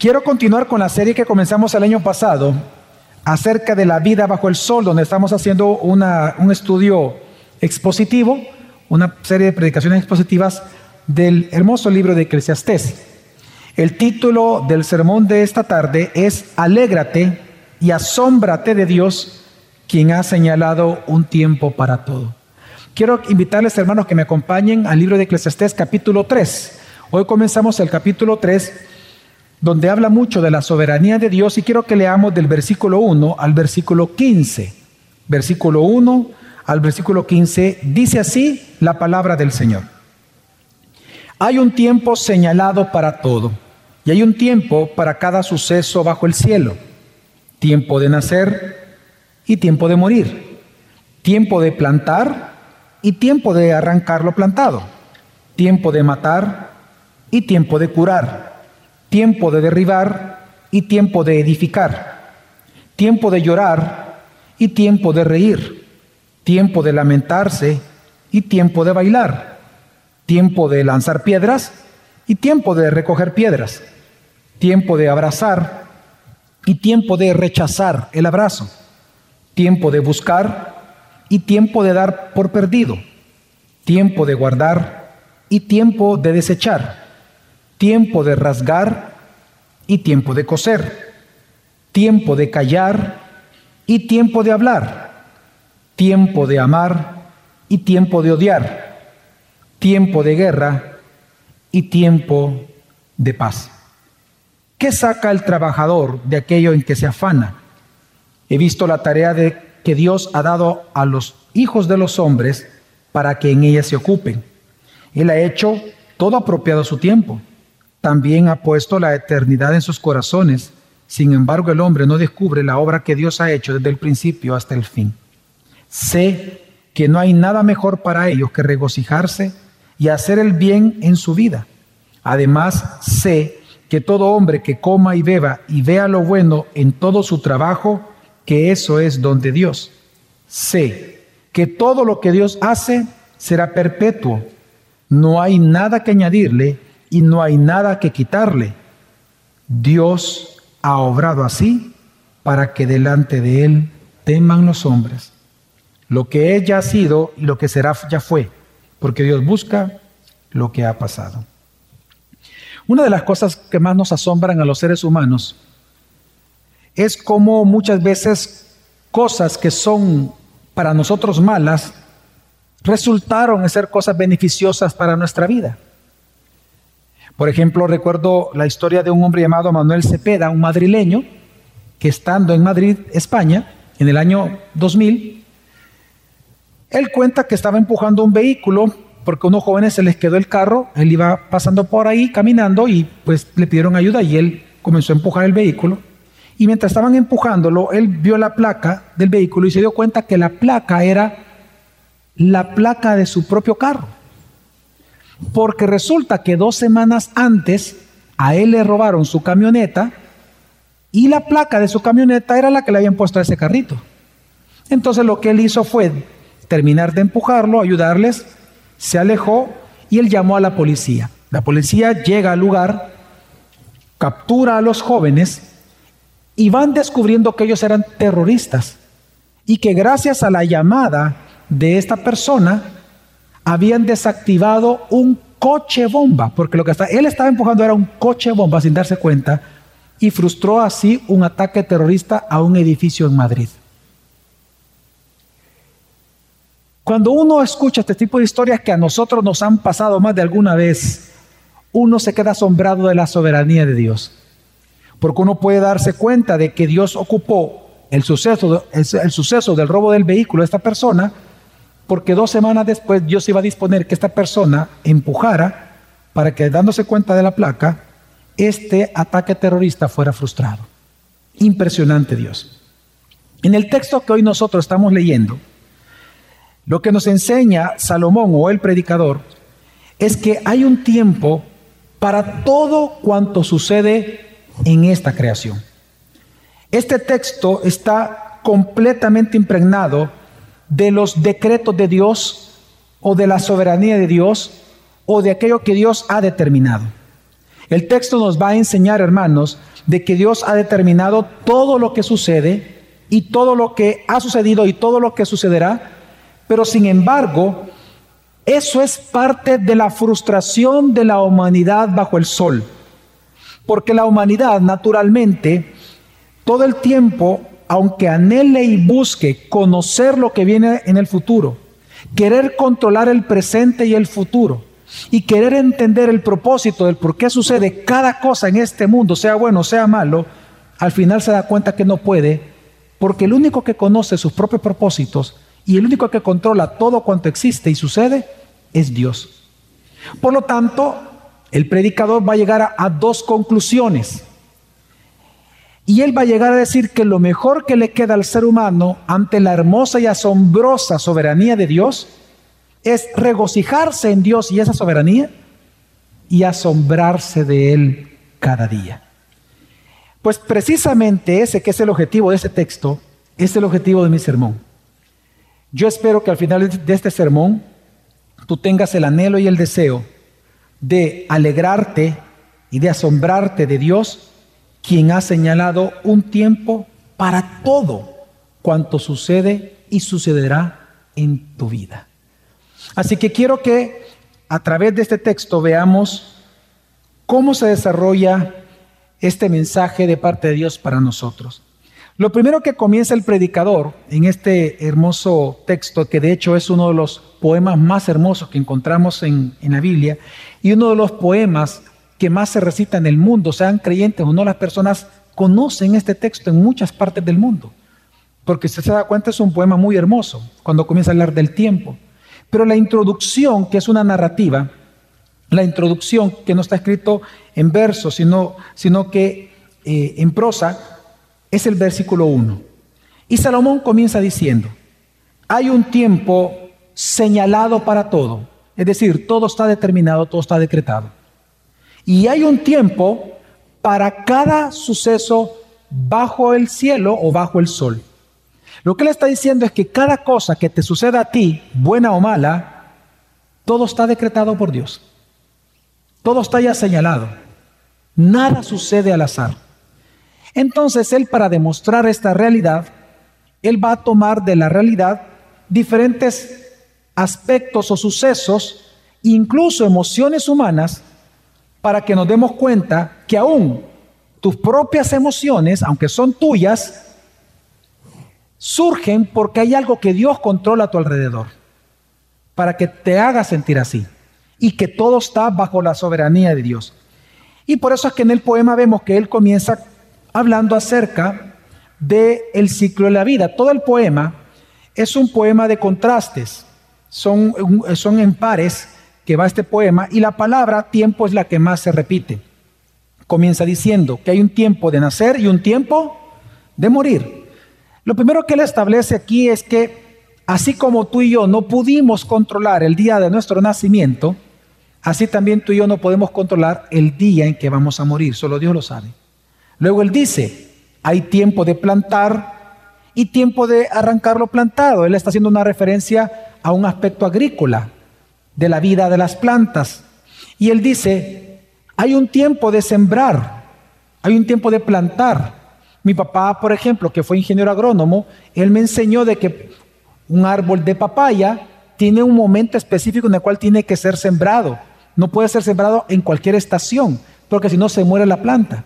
Quiero continuar con la serie que comenzamos el año pasado acerca de la vida bajo el sol, donde estamos haciendo un estudio expositivo, una serie de predicaciones expositivas del hermoso libro de Eclesiastés. El título del sermón de esta tarde es Alégrate y asómbrate de Dios, quien ha señalado un tiempo para todo. Quiero invitarles, hermanos, que me acompañen al libro de Eclesiastés capítulo 3. Hoy comenzamos el capítulo 3 donde habla mucho de la soberanía de Dios y quiero que leamos del versículo 1 al versículo 15. Versículo 1 al versículo 15 dice así la palabra del Señor. Hay un tiempo señalado para todo y hay un tiempo para cada suceso bajo el cielo. Tiempo de nacer y tiempo de morir. Tiempo de plantar y tiempo de arrancar lo plantado. Tiempo de matar y tiempo de curar tiempo de derribar y tiempo de edificar, tiempo de llorar y tiempo de reír, tiempo de lamentarse y tiempo de bailar, tiempo de lanzar piedras y tiempo de recoger piedras, tiempo de abrazar y tiempo de rechazar el abrazo, tiempo de buscar y tiempo de dar por perdido, tiempo de guardar y tiempo de desechar tiempo de rasgar y tiempo de coser, tiempo de callar y tiempo de hablar, tiempo de amar y tiempo de odiar, tiempo de guerra y tiempo de paz. ¿Qué saca el trabajador de aquello en que se afana? He visto la tarea de que Dios ha dado a los hijos de los hombres para que en ella se ocupen. Él ha hecho todo apropiado a su tiempo también ha puesto la eternidad en sus corazones. Sin embargo, el hombre no descubre la obra que Dios ha hecho desde el principio hasta el fin. Sé que no hay nada mejor para ellos que regocijarse y hacer el bien en su vida. Además, sé que todo hombre que coma y beba y vea lo bueno en todo su trabajo, que eso es don de Dios. Sé que todo lo que Dios hace será perpetuo. No hay nada que añadirle y no hay nada que quitarle. Dios ha obrado así para que delante de Él teman los hombres. Lo que ella ha sido y lo que será ya fue, porque Dios busca lo que ha pasado. Una de las cosas que más nos asombran a los seres humanos es cómo muchas veces cosas que son para nosotros malas resultaron ser cosas beneficiosas para nuestra vida. Por ejemplo, recuerdo la historia de un hombre llamado Manuel Cepeda, un madrileño, que estando en Madrid, España, en el año 2000, él cuenta que estaba empujando un vehículo porque a unos jóvenes se les quedó el carro, él iba pasando por ahí caminando y pues le pidieron ayuda y él comenzó a empujar el vehículo. Y mientras estaban empujándolo, él vio la placa del vehículo y se dio cuenta que la placa era la placa de su propio carro. Porque resulta que dos semanas antes a él le robaron su camioneta y la placa de su camioneta era la que le habían puesto a ese carrito. Entonces lo que él hizo fue terminar de empujarlo, ayudarles, se alejó y él llamó a la policía. La policía llega al lugar, captura a los jóvenes y van descubriendo que ellos eran terroristas y que gracias a la llamada de esta persona, habían desactivado un coche bomba, porque lo que él estaba empujando era un coche bomba sin darse cuenta, y frustró así un ataque terrorista a un edificio en Madrid. Cuando uno escucha este tipo de historias que a nosotros nos han pasado más de alguna vez, uno se queda asombrado de la soberanía de Dios. Porque uno puede darse cuenta de que Dios ocupó el suceso, el, suceso del robo del vehículo de esta persona porque dos semanas después Dios iba a disponer que esta persona empujara para que dándose cuenta de la placa, este ataque terrorista fuera frustrado. Impresionante Dios. En el texto que hoy nosotros estamos leyendo, lo que nos enseña Salomón o el predicador es que hay un tiempo para todo cuanto sucede en esta creación. Este texto está completamente impregnado de los decretos de Dios o de la soberanía de Dios o de aquello que Dios ha determinado. El texto nos va a enseñar, hermanos, de que Dios ha determinado todo lo que sucede y todo lo que ha sucedido y todo lo que sucederá, pero sin embargo, eso es parte de la frustración de la humanidad bajo el sol. Porque la humanidad naturalmente todo el tiempo, aunque anhele y busque conocer lo que viene en el futuro, querer controlar el presente y el futuro, y querer entender el propósito del por qué sucede cada cosa en este mundo, sea bueno, sea malo, al final se da cuenta que no puede, porque el único que conoce sus propios propósitos y el único que controla todo cuanto existe y sucede es Dios. Por lo tanto, el predicador va a llegar a dos conclusiones. Y él va a llegar a decir que lo mejor que le queda al ser humano ante la hermosa y asombrosa soberanía de Dios es regocijarse en Dios y esa soberanía y asombrarse de Él cada día. Pues precisamente ese que es el objetivo de este texto es el objetivo de mi sermón. Yo espero que al final de este sermón tú tengas el anhelo y el deseo de alegrarte y de asombrarte de Dios, quien ha señalado un tiempo para todo cuanto sucede y sucederá en tu vida. Así que quiero que a través de este texto veamos cómo se desarrolla este mensaje de parte de Dios para nosotros. Lo primero que comienza el predicador en este hermoso texto, que de hecho es uno de los poemas más hermosos que encontramos en, la Biblia y uno de los poemas que más se recita en el mundo, sean creyentes o no, las personas conocen este texto en muchas partes del mundo. Porque usted se da cuenta, es un poema muy hermoso cuando comienza a hablar del tiempo. Pero la introducción, que es una narrativa, la introducción que no está escrito en verso, sino, sino que eh, en prosa, es el versículo 1. Y Salomón comienza diciendo, hay un tiempo señalado para todo, es decir, todo está determinado, todo está decretado. Y hay un tiempo para cada suceso bajo el cielo o bajo el sol. Lo que él está diciendo es que cada cosa que te suceda a ti, buena o mala, todo está decretado por Dios. Todo está ya señalado. Nada sucede al azar. Entonces él para demostrar esta realidad, él va a tomar de la realidad diferentes aspectos o sucesos, incluso emociones humanas, para que nos demos cuenta que aún tus propias emociones, aunque son tuyas, surgen porque hay algo que Dios controla a tu alrededor, para que te haga sentir así, y que todo está bajo la soberanía de Dios. Y por eso es que en el poema vemos que él comienza hablando acerca del el ciclo de la vida. Todo el poema es un poema de contrastes, son, son en pares que va este poema, y la palabra tiempo es la que más se repite. Comienza diciendo que hay un tiempo de nacer y un tiempo de morir. Lo primero que él establece aquí es que así como tú y yo no pudimos controlar el día de nuestro nacimiento, así también tú y yo no podemos controlar el día en que vamos a morir, solo Dios lo sabe. Luego él dice, hay tiempo de plantar y tiempo de arrancar lo plantado. Él está haciendo una referencia a un aspecto agrícola de la vida de las plantas. Y él dice, hay un tiempo de sembrar, hay un tiempo de plantar, mi papá, por ejemplo, que fue ingeniero agrónomo, él me enseñó de que un árbol de papaya tiene un momento específico en el cual tiene que ser sembrado. No puede ser sembrado en cualquier estación, porque si no se muere la planta.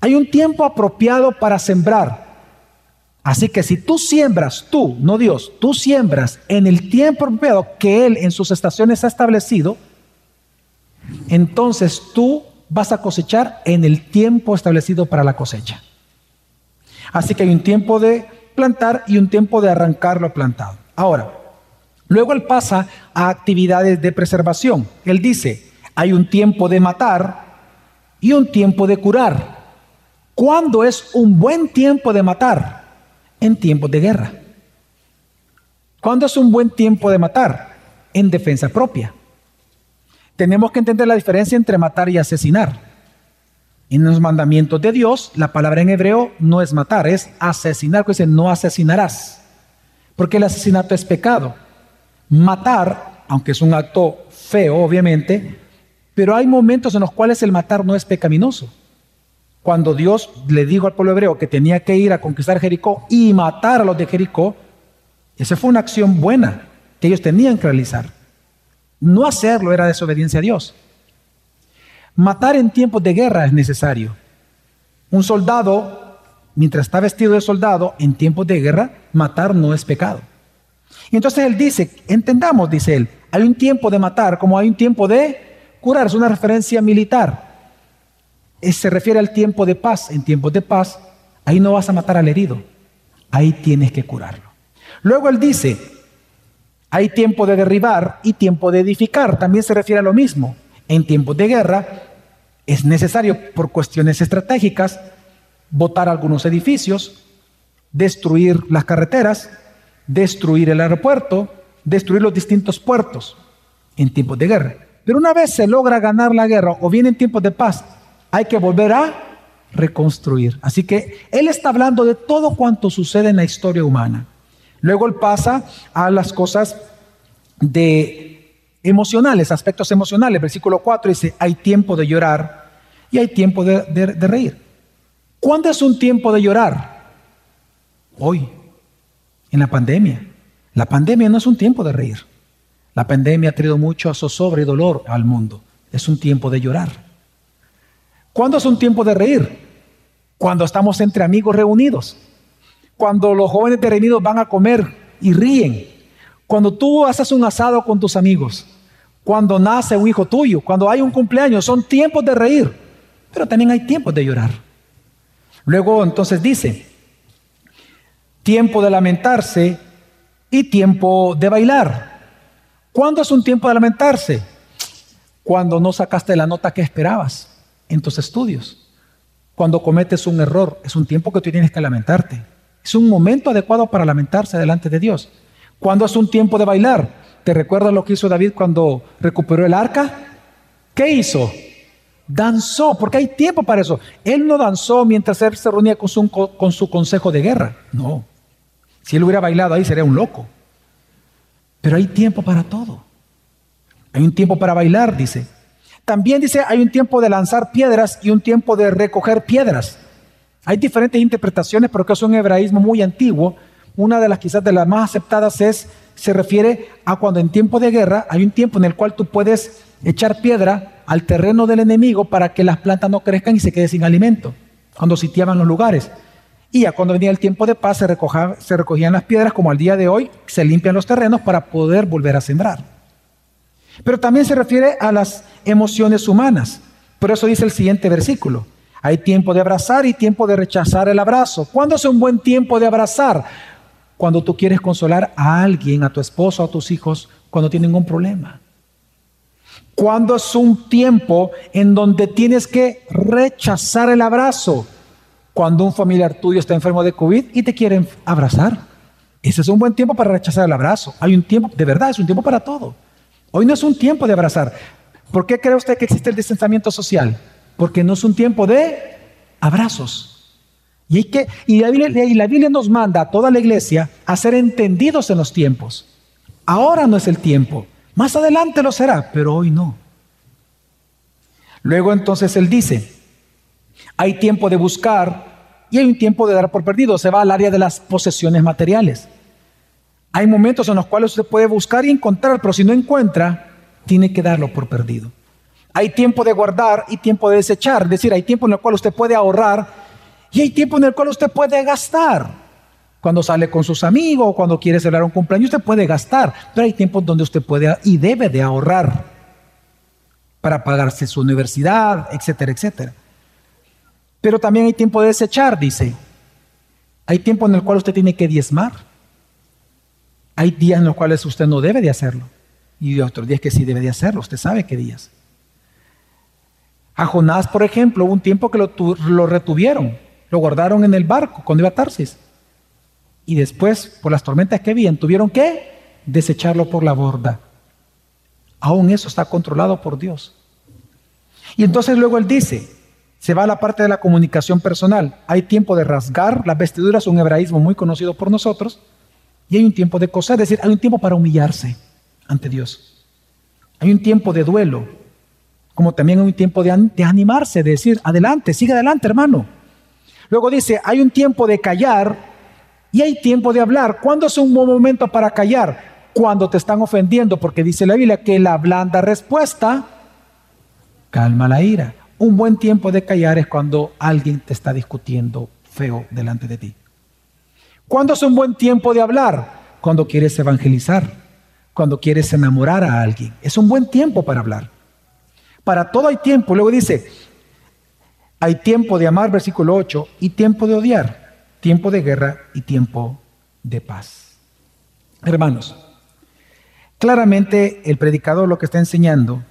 Hay un tiempo apropiado para sembrar. Así que si tú siembras, tú, no Dios, tú siembras en el tiempo apropiado que Él en sus estaciones ha establecido, entonces tú vas a cosechar en el tiempo establecido para la cosecha. Así que hay un tiempo de plantar y un tiempo de arrancar lo plantado. Ahora, luego él pasa a actividades de preservación. Él dice, hay un tiempo de matar y un tiempo de curar. ¿Cuándo es un buen tiempo de matar? En tiempos de guerra. ¿Cuándo es un buen tiempo de matar? En defensa propia. Tenemos que entender la diferencia entre matar y asesinar. En los mandamientos de Dios, la palabra en hebreo no es matar, es asesinar, que dice no asesinarás, porque el asesinato es pecado. Matar, aunque es un acto feo, obviamente, Pero hay momentos en los cuales el matar no es pecaminoso. Cuando Dios le dijo al pueblo hebreo que tenía que ir a conquistar Jericó y matar a los de Jericó, esa fue una acción buena que ellos tenían que realizar. No hacerlo era desobediencia a Dios. Matar en tiempos de guerra es necesario. Un soldado, mientras está vestido de soldado, en tiempos de guerra, matar no es pecado. Y entonces él dice, entendamos, dice él, hay un tiempo de matar como hay un tiempo de curar, es una referencia militar. Se refiere al tiempo de paz. En tiempos de paz, ahí no vas a matar al herido, ahí tienes que curarlo. Luego él dice, hay tiempo de derribar y tiempo de edificar, también se refiere a lo mismo. En tiempos de guerra es necesario por cuestiones estratégicas botar algunos edificios, destruir las carreteras, destruir el aeropuerto, destruir los distintos puertos en tiempos de guerra. Pero una vez se logra ganar la guerra o bien en tiempos de paz, hay que volver a reconstruir. Así que él está hablando de todo cuanto sucede en la historia humana. Luego él pasa a las cosas de emocionales, aspectos emocionales. Versículo 4 dice, hay tiempo de llorar y hay tiempo de, reír. ¿Cuándo es un tiempo de llorar? Hoy en la pandemia. La pandemia no es un tiempo de reír. La pandemia ha traído mucho zozobra y dolor al mundo. Es un tiempo de llorar. ¿Cuándo es un tiempo de reír? Cuando estamos entre amigos reunidos. Cuando los jóvenes de reunidos van a comer y ríen. Cuando tú haces un asado con tus amigos. Cuando nace un hijo tuyo. Cuando hay un cumpleaños. Son tiempos de reír. Pero también hay tiempos de llorar. Luego entonces dice, tiempo de lamentarse y tiempo de bailar. ¿Cuándo es un tiempo de lamentarse? Cuando no sacaste la nota que esperabas en tus estudios. Cuando cometes un error, es un tiempo que tú tienes que lamentarte. Es un momento adecuado para lamentarse delante de Dios. ¿Cuándo es un tiempo de bailar? ¿Te recuerdas lo que hizo David cuando recuperó el arca? ¿Qué hizo? Danzó, porque hay tiempo para eso. Él no danzó mientras él se reunía con su, con su consejo de guerra. No. Si él hubiera bailado ahí sería un loco. Pero hay tiempo para todo. Hay un tiempo para bailar, dice. También dice, hay un tiempo de lanzar piedras y un tiempo de recoger piedras. Hay diferentes interpretaciones, pero que es un hebraísmo muy antiguo. Una de las quizás de las más aceptadas es, se refiere a cuando en tiempo de guerra hay un tiempo en el cual tú puedes echar piedra al terreno del enemigo para que las plantas no crezcan y se quede sin alimento, cuando sitiaban los lugares. Y ya cuando venía el tiempo de paz se, se recogían las piedras, como al día de hoy se limpian los terrenos para poder volver a sembrar. Pero también se refiere a las emociones humanas. Por eso dice el siguiente versículo. Hay tiempo de abrazar y tiempo de rechazar el abrazo. ¿Cuándo es un buen tiempo de abrazar? Cuando tú quieres consolar a alguien, a tu esposo, a tus hijos, cuando tienen un problema. ¿Cuándo es un tiempo en donde tienes que rechazar el abrazo? cuando un familiar tuyo está enfermo de COVID y te quieren abrazar. Ese es un buen tiempo para rechazar el abrazo. Hay un tiempo, de verdad, es un tiempo para todo. Hoy no es un tiempo de abrazar. ¿Por qué cree usted que existe el distanciamiento social? Porque no es un tiempo de abrazos. Y, hay que, y, la Biblia, y la Biblia nos manda a toda la iglesia a ser entendidos en los tiempos. Ahora no es el tiempo. Más adelante lo será, pero hoy no. Luego entonces él dice, hay tiempo de buscar y hay un tiempo de dar por perdido. Se va al área de las posesiones materiales. Hay momentos en los cuales usted puede buscar y encontrar, pero si no encuentra, tiene que darlo por perdido. Hay tiempo de guardar y tiempo de desechar. Es decir, hay tiempo en el cual usted puede ahorrar y hay tiempo en el cual usted puede gastar. Cuando sale con sus amigos, cuando quiere celebrar un cumpleaños, usted puede gastar. Pero hay tiempos donde usted puede y debe de ahorrar para pagarse su universidad, etcétera, etcétera. Pero también hay tiempo de desechar, dice. Hay tiempo en el cual usted tiene que diezmar. Hay días en los cuales usted no debe de hacerlo. Y otros días que sí debe de hacerlo. Usted sabe qué días. A Jonás, por ejemplo, hubo un tiempo que lo, retuvieron. Lo guardaron en el barco cuando iba a Tarsis. Y después, por las tormentas que habían, tuvieron que desecharlo por la borda. Aún eso está controlado por Dios. Y entonces luego él dice, se va a la parte de la comunicación personal. Hay tiempo de rasgar las vestiduras, un hebraísmo muy conocido por nosotros, y hay un tiempo de coser, es decir, hay un tiempo para humillarse ante Dios. Hay un tiempo de duelo. como también hay un tiempo de, de animarse, de decir, adelante, sigue adelante, hermano. Luego dice, hay un tiempo de callar y hay tiempo de hablar. ¿Cuándo es un buen momento para callar? Cuando te están ofendiendo, porque dice la Biblia que la blanda respuesta calma la ira. Un buen tiempo de callar es cuando alguien te está discutiendo feo delante de ti. ¿Cuándo es un buen tiempo de hablar? Cuando quieres evangelizar, cuando quieres enamorar a alguien. Es un buen tiempo para hablar. Para todo hay tiempo. Luego dice, hay tiempo de amar, versículo 8, y tiempo de odiar, tiempo de guerra y tiempo de paz. Hermanos, claramente el predicador lo que está enseñando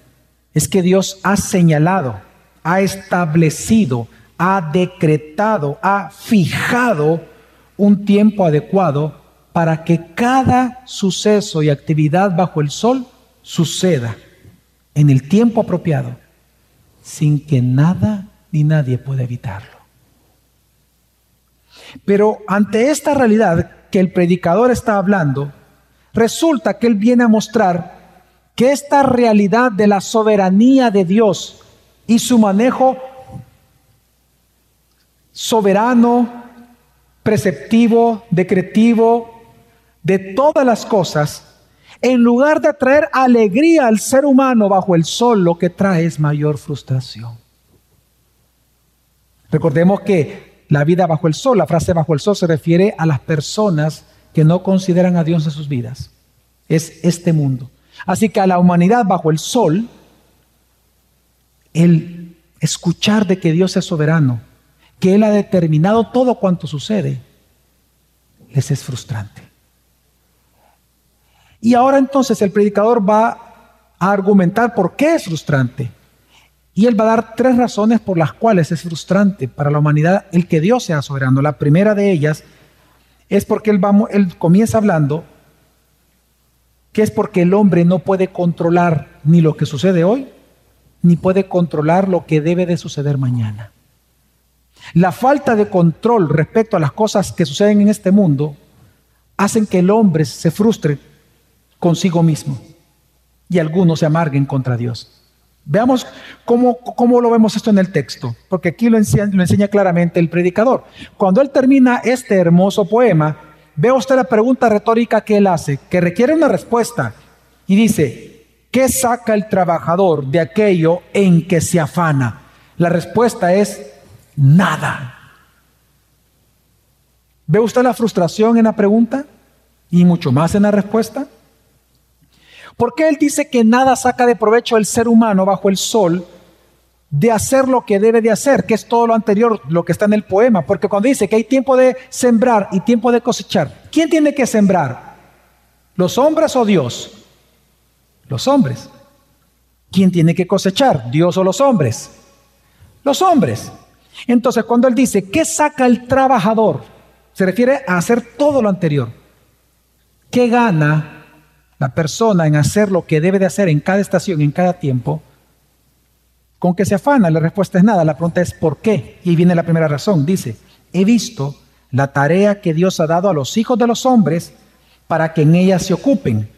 es que Dios ha señalado, ha establecido, ha decretado, ha fijado un tiempo adecuado para que cada suceso y actividad bajo el sol suceda en el tiempo apropiado, sin que nada ni nadie pueda evitarlo. Pero ante esta realidad que el predicador está hablando, resulta que él viene a mostrar que esta realidad de la soberanía de Dios y su manejo soberano, preceptivo, decretivo, de todas las cosas, en lugar de traer alegría al ser humano bajo el sol, lo que trae es mayor frustración. Recordemos que la vida bajo el sol, la frase bajo el sol se refiere a las personas que no consideran a Dios en sus vidas. Es este mundo. Así que a la humanidad bajo el sol, el escuchar de que Dios es soberano, que Él ha determinado todo cuanto sucede, les es frustrante. Y ahora entonces el predicador va a argumentar por qué es frustrante. Y él va a dar tres razones por las cuales es frustrante para la humanidad el que Dios sea soberano. La primera de ellas es porque él, él comienza hablando que es porque el hombre no puede controlar ni lo que sucede hoy, ni puede controlar lo que debe de suceder mañana. La falta de control respecto a las cosas que suceden en este mundo hacen que el hombre se frustre consigo mismo y algunos se amarguen contra Dios. Veamos cómo, cómo, lo vemos esto en el texto, porque aquí lo enseña, claramente el predicador. Cuando él termina este hermoso poema, Ve usted la pregunta retórica que él hace, que requiere una respuesta. Y dice, ¿qué saca el trabajador de aquello en que se afana? La respuesta es nada. ¿Ve usted la frustración en la pregunta y mucho más en la respuesta? ¿Por qué él dice que nada saca de provecho el ser humano bajo el sol de hacer lo que debe de hacer, que es todo lo anterior, lo que está en el poema, porque cuando dice que hay tiempo de sembrar y tiempo de cosechar, ¿quién tiene que sembrar? ¿Los hombres o Dios? Los hombres. ¿Quién tiene que cosechar? ¿Dios o los hombres? Los hombres. Entonces, cuando él dice, ¿qué saca el trabajador? Se refiere a hacer todo lo anterior. ¿Qué gana la persona en hacer lo que debe de hacer en cada estación, en cada tiempo? ¿Con qué se afana? La respuesta es nada. La pregunta es ¿por qué? Y viene la primera razón. Dice, he visto la tarea que Dios ha dado a los hijos de los hombres para que en ella se ocupen.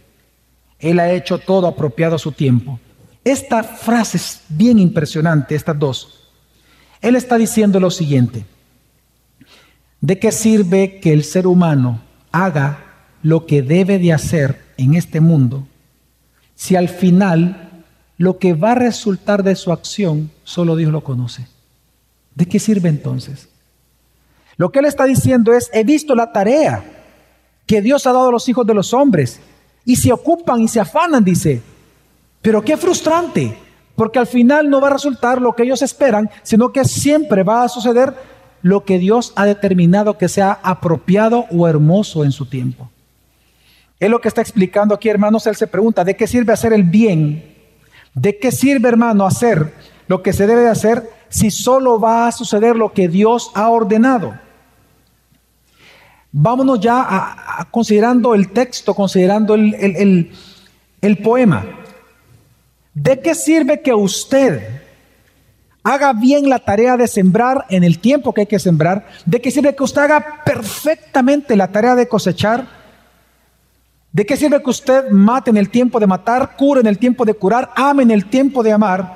Él ha hecho todo apropiado a su tiempo. Esta frase es bien impresionante, estas dos. Él está diciendo lo siguiente. ¿De qué sirve que el ser humano haga lo que debe de hacer en este mundo si al final lo que va a resultar de su acción, solo Dios lo conoce. ¿De qué sirve entonces? Lo que él está diciendo es, he visto la tarea que Dios ha dado a los hijos de los hombres y se ocupan y se afanan, dice. Pero qué frustrante, porque al final no va a resultar lo que ellos esperan, sino que siempre va a suceder lo que Dios ha determinado que sea apropiado o hermoso en su tiempo. Es lo que está explicando aquí, hermanos. Él se pregunta, ¿de qué sirve hacer el bien ¿De qué sirve, hermano, hacer lo que se debe de hacer si solo va a suceder lo que Dios ha ordenado? Vámonos ya a, considerando el texto, considerando el, el poema. ¿De qué sirve que usted haga bien la tarea de sembrar en el tiempo que hay que sembrar? ¿De qué sirve que usted haga perfectamente la tarea de cosechar? ¿De qué sirve que usted mate en el tiempo de matar, cure en el tiempo de curar, ame en el tiempo de amar,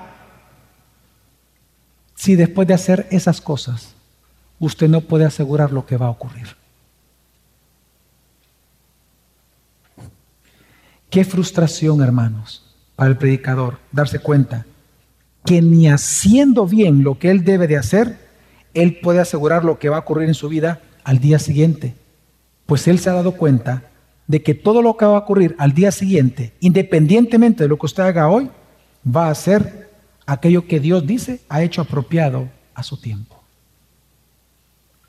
si después de hacer esas cosas usted no puede asegurar lo que va a ocurrir? Qué frustración, hermanos, para el predicador darse cuenta que ni haciendo bien lo que él debe de hacer, él puede asegurar lo que va a ocurrir en su vida al día siguiente. Pues él se ha dado cuenta de que todo lo que va a ocurrir al día siguiente, independientemente de lo que usted haga hoy, va a ser aquello que Dios dice ha hecho apropiado a su tiempo.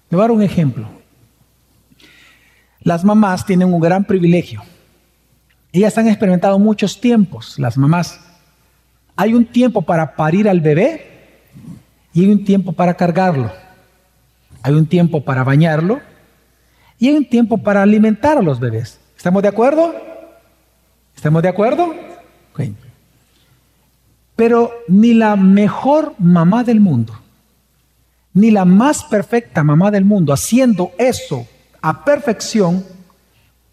Le voy a dar un ejemplo. Las mamás tienen un gran privilegio. Ellas han experimentado muchos tiempos, las mamás. Hay un tiempo para parir al bebé y hay un tiempo para cargarlo. Hay un tiempo para bañarlo y hay un tiempo para alimentar a los bebés. ¿Estamos de acuerdo? ¿Estamos de acuerdo? Pero ni la mejor mamá del mundo, ni la más perfecta mamá del mundo, haciendo eso a perfección,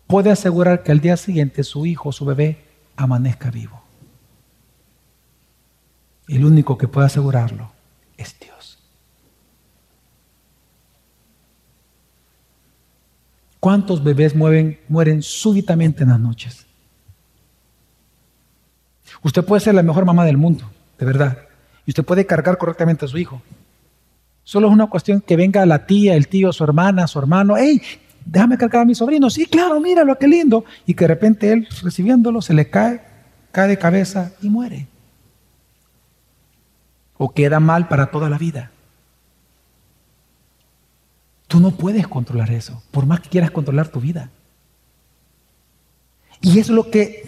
puede asegurar que al día siguiente su hijo su bebé amanezca vivo. El único que puede asegurarlo es Dios. ¿Cuántos bebés mueren, mueren súbitamente en las noches? Usted puede ser la mejor mamá del mundo, de verdad. Y usted puede cargar correctamente a su hijo. Solo es una cuestión que venga la tía, el tío, su hermana, su hermano. ¡Ey! Déjame cargar a mi sobrino. Sí, claro, míralo, qué lindo. Y que de repente él, recibiéndolo, se le cae, cae de cabeza y muere. O queda mal para toda la vida. Tú no puedes controlar eso, por más que quieras controlar tu vida. Y es lo que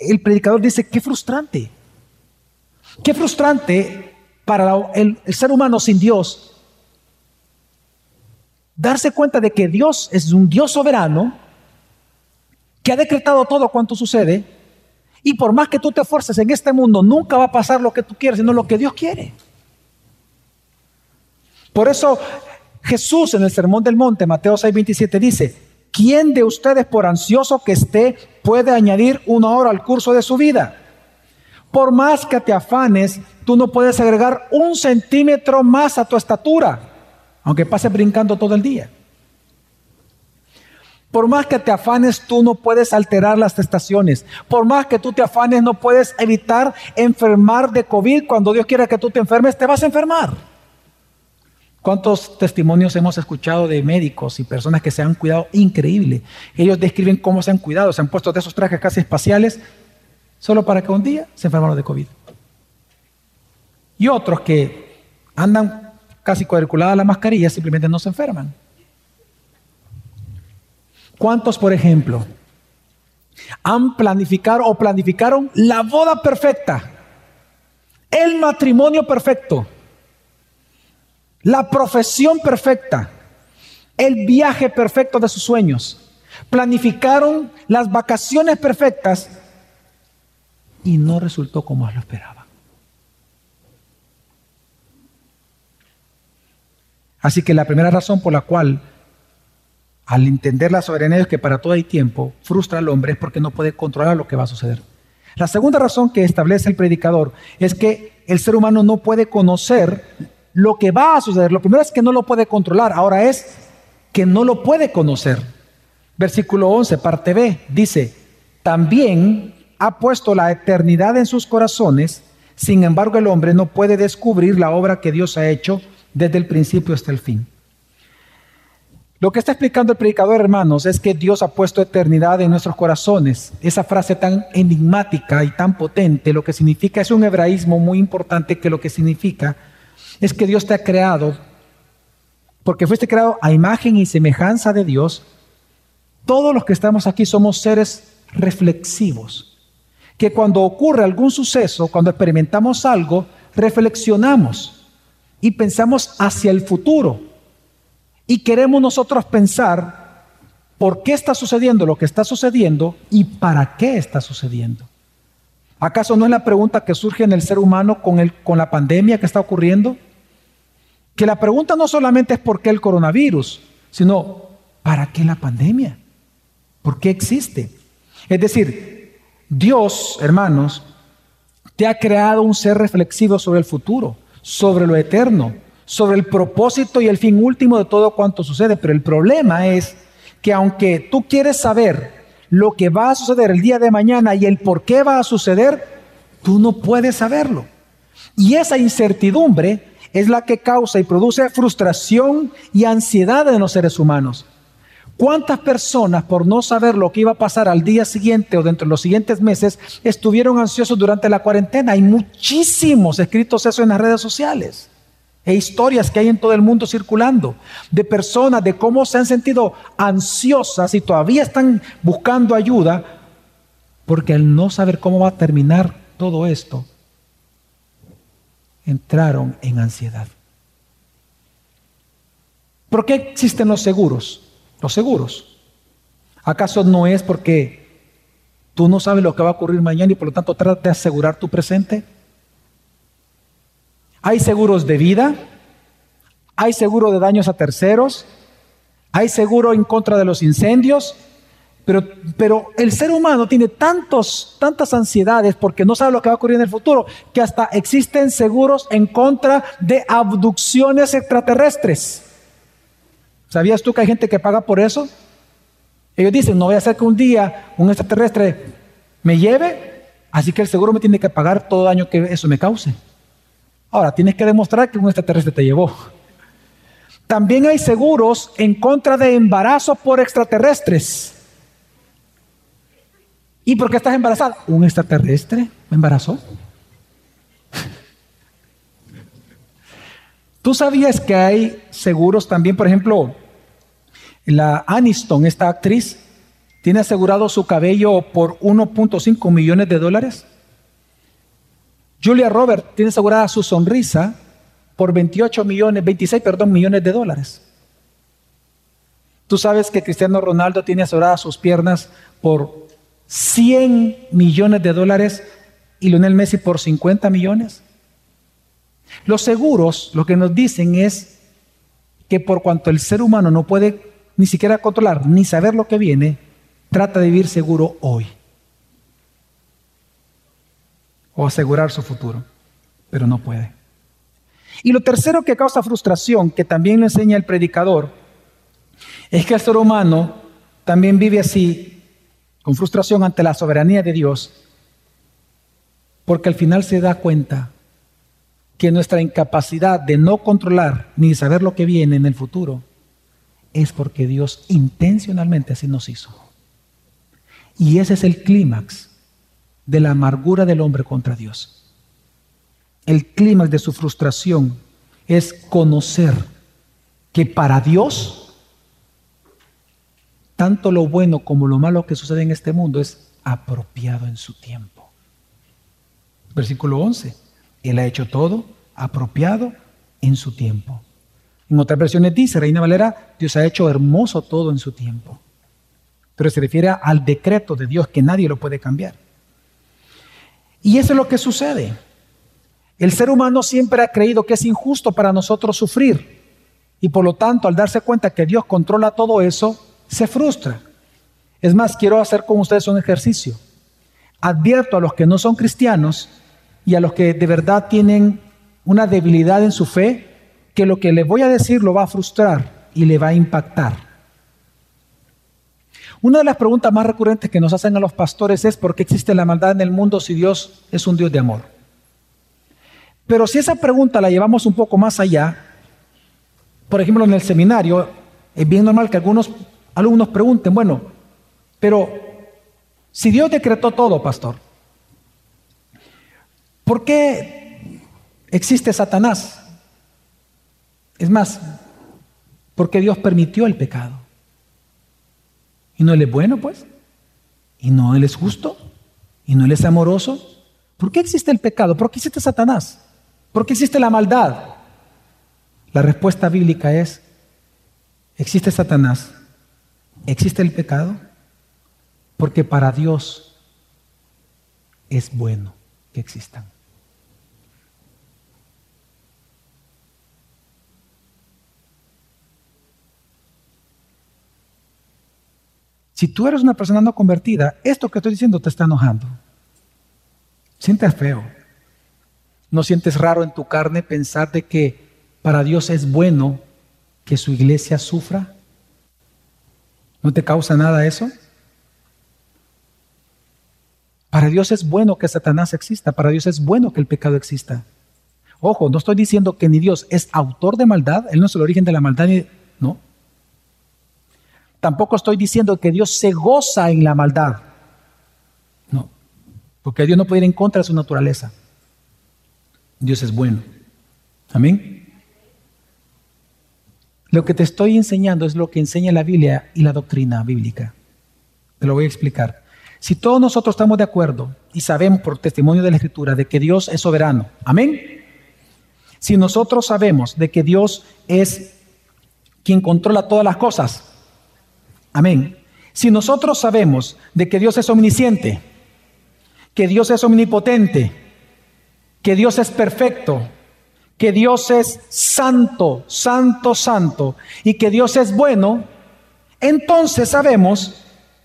el, predicador dice, qué frustrante. Qué frustrante para el ser humano sin Dios darse cuenta de que Dios es un Dios soberano que ha decretado todo cuanto sucede y por más que tú te esfuerces en este mundo, nunca va a pasar lo que tú quieres, sino lo que Dios quiere. Por eso Jesús en el Sermón del Monte, Mateo 6:27 dice, ¿quién de ustedes por ansioso que esté puede añadir una hora al curso de su vida? Por más que te afanes, tú no puedes agregar un centímetro más a tu estatura, aunque pases brincando todo el día. Por más que te afanes, tú no puedes alterar las estaciones. Por más que tú te afanes, no puedes evitar enfermar de COVID. Cuando Dios quiera que tú te enfermes, te vas a enfermar. ¿Cuántos testimonios hemos escuchado de médicos y personas que se han cuidado increíble? Ellos describen cómo se han cuidado, se han puesto de esos trajes casi espaciales solo para que un día se enfermaron de COVID. Y otros que andan casi cuadriculada la mascarilla simplemente no se enferman. ¿Cuántos, por ejemplo, han planificado o planificaron la boda perfecta, el matrimonio perfecto? la profesión perfecta, el viaje perfecto de sus sueños. Planificaron las vacaciones perfectas y no resultó como lo esperaban. Así que la primera razón por la cual, al entender la soberanía es que para todo hay tiempo, frustra al hombre es porque no puede controlar lo que va a suceder. La segunda razón que establece el predicador es que el ser humano no puede conocer lo que va a suceder. Lo primero es que no lo puede controlar, ahora es que no lo puede conocer. Versículo 11, parte B, dice, también ha puesto la eternidad en sus corazones, sin embargo el hombre no puede descubrir la obra que Dios ha hecho desde el principio hasta el fin. Lo que está explicando el predicador, hermanos, es que Dios ha puesto eternidad en nuestros corazones. Esa frase tan enigmática y tan potente, lo que significa es un hebraísmo muy importante que lo que significa es que Dios te ha creado, porque fuiste creado a imagen y semejanza de Dios. Todos los que estamos aquí somos seres reflexivos, que cuando ocurre algún suceso, cuando experimentamos algo, reflexionamos y pensamos hacia el futuro. Y queremos nosotros pensar por qué está sucediendo lo que está sucediendo y para qué está sucediendo. ¿Acaso no es la pregunta que surge en el ser humano con, el, con la pandemia que está ocurriendo? Que la pregunta no solamente es por qué el coronavirus, sino ¿para qué la pandemia? ¿Por qué existe? Es decir, Dios, hermanos, te ha creado un ser reflexivo sobre el futuro, sobre lo eterno, sobre el propósito y el fin último de todo cuanto sucede. Pero el problema es que aunque tú quieres saber lo que va a suceder el día de mañana y el por qué va a suceder, tú no puedes saberlo. Y esa incertidumbre es la que causa y produce frustración y ansiedad en los seres humanos. ¿Cuántas personas por no saber lo que iba a pasar al día siguiente o dentro de los siguientes meses estuvieron ansiosos durante la cuarentena? Hay muchísimos escritos eso en las redes sociales e historias que hay en todo el mundo circulando de personas de cómo se han sentido ansiosas y todavía están buscando ayuda porque al no saber cómo va a terminar todo esto, entraron en ansiedad. ¿Por qué existen los seguros? Los seguros. ¿Acaso no es porque tú no sabes lo que va a ocurrir mañana y por lo tanto trata de asegurar tu presente? Hay seguros de vida, hay seguro de daños a terceros, hay seguro en contra de los incendios, pero, pero, el ser humano tiene tantos, tantas ansiedades porque no sabe lo que va a ocurrir en el futuro, que hasta existen seguros en contra de abducciones extraterrestres. ¿Sabías tú que hay gente que paga por eso? Ellos dicen, no voy a hacer que un día un extraterrestre me lleve, así que el seguro me tiene que pagar todo daño que eso me cause. Ahora, tienes que demostrar que un extraterrestre te llevó. También hay seguros en contra de embarazo por extraterrestres. ¿Y por qué estás embarazada? ¿Un extraterrestre me embarazó? ¿Tú sabías que hay seguros también, por ejemplo, la Aniston, esta actriz, tiene asegurado su cabello por 1.5 millones de dólares? Julia Roberts tiene asegurada su sonrisa por 28 millones, 26, perdón, millones de dólares. Tú sabes que Cristiano Ronaldo tiene aseguradas sus piernas por 100 millones de dólares y Lionel Messi por 50 millones. Los seguros lo que nos dicen es que por cuanto el ser humano no puede ni siquiera controlar ni saber lo que viene, trata de vivir seguro hoy. O asegurar su futuro, pero no puede. Y lo tercero que causa frustración, que también le enseña el predicador, es que el ser humano también vive así, con frustración ante la soberanía de Dios, porque al final se da cuenta que nuestra incapacidad de no controlar ni saber lo que viene en el futuro es porque Dios intencionalmente así nos hizo. Y ese es el clímax de la amargura del hombre contra Dios. El clímax de su frustración es conocer que para Dios tanto lo bueno como lo malo que sucede en este mundo es apropiado en su tiempo. Versículo 11. Él ha hecho todo apropiado en su tiempo. En otras versiones dice, Reina Valera, Dios ha hecho hermoso todo en su tiempo. Pero se refiere al decreto de Dios que nadie lo puede cambiar. Y eso es lo que sucede. El ser humano siempre ha creído que es injusto para nosotros sufrir. Y por lo tanto, al darse cuenta que Dios controla todo eso, se frustra. Es más, quiero hacer con ustedes un ejercicio. Advierto a los que no son cristianos y a los que de verdad tienen una debilidad en su fe, que lo que le voy a decir lo va a frustrar y le va a impactar. Una de las preguntas más recurrentes que nos hacen a los pastores es ¿por qué existe la maldad en el mundo si Dios es un Dios de amor? Pero si esa pregunta la llevamos un poco más allá, por ejemplo en el seminario, es bien normal que algunos alumnos pregunten, bueno, pero si Dios decretó todo, pastor, ¿Por qué existe Satanás? Es más, porque Dios permitió el pecado. ¿Y no Él es bueno, pues? ¿Y no Él es justo? ¿Y no Él es amoroso? ¿Por qué existe el pecado? ¿Por qué existe Satanás? ¿Por qué existe la maldad? La respuesta bíblica es, existe Satanás, existe el pecado, porque para Dios es bueno que existan. Si tú eres una persona no convertida, esto que estoy diciendo te está enojando. Sientes feo. ¿No sientes raro en tu carne pensar de que para Dios es bueno que su iglesia sufra? ¿No te causa nada eso? Para Dios es bueno que Satanás exista, para Dios es bueno que el pecado exista. Ojo, no estoy diciendo que ni Dios es autor de maldad, Él no es el origen de la maldad, no. Tampoco estoy diciendo que Dios se goza en la maldad. No, porque Dios no puede ir en contra de su naturaleza. Dios es bueno. Amén. Lo que te estoy enseñando es lo que enseña la Biblia y la doctrina bíblica. Te lo voy a explicar. Si todos nosotros estamos de acuerdo y sabemos por testimonio de la Escritura de que Dios es soberano, amén. Si nosotros sabemos de que Dios es quien controla todas las cosas, amén. Si nosotros sabemos de que Dios es omnisciente, que Dios es omnipotente, que Dios es perfecto, que Dios es santo, santo, santo, y que Dios es bueno, entonces sabemos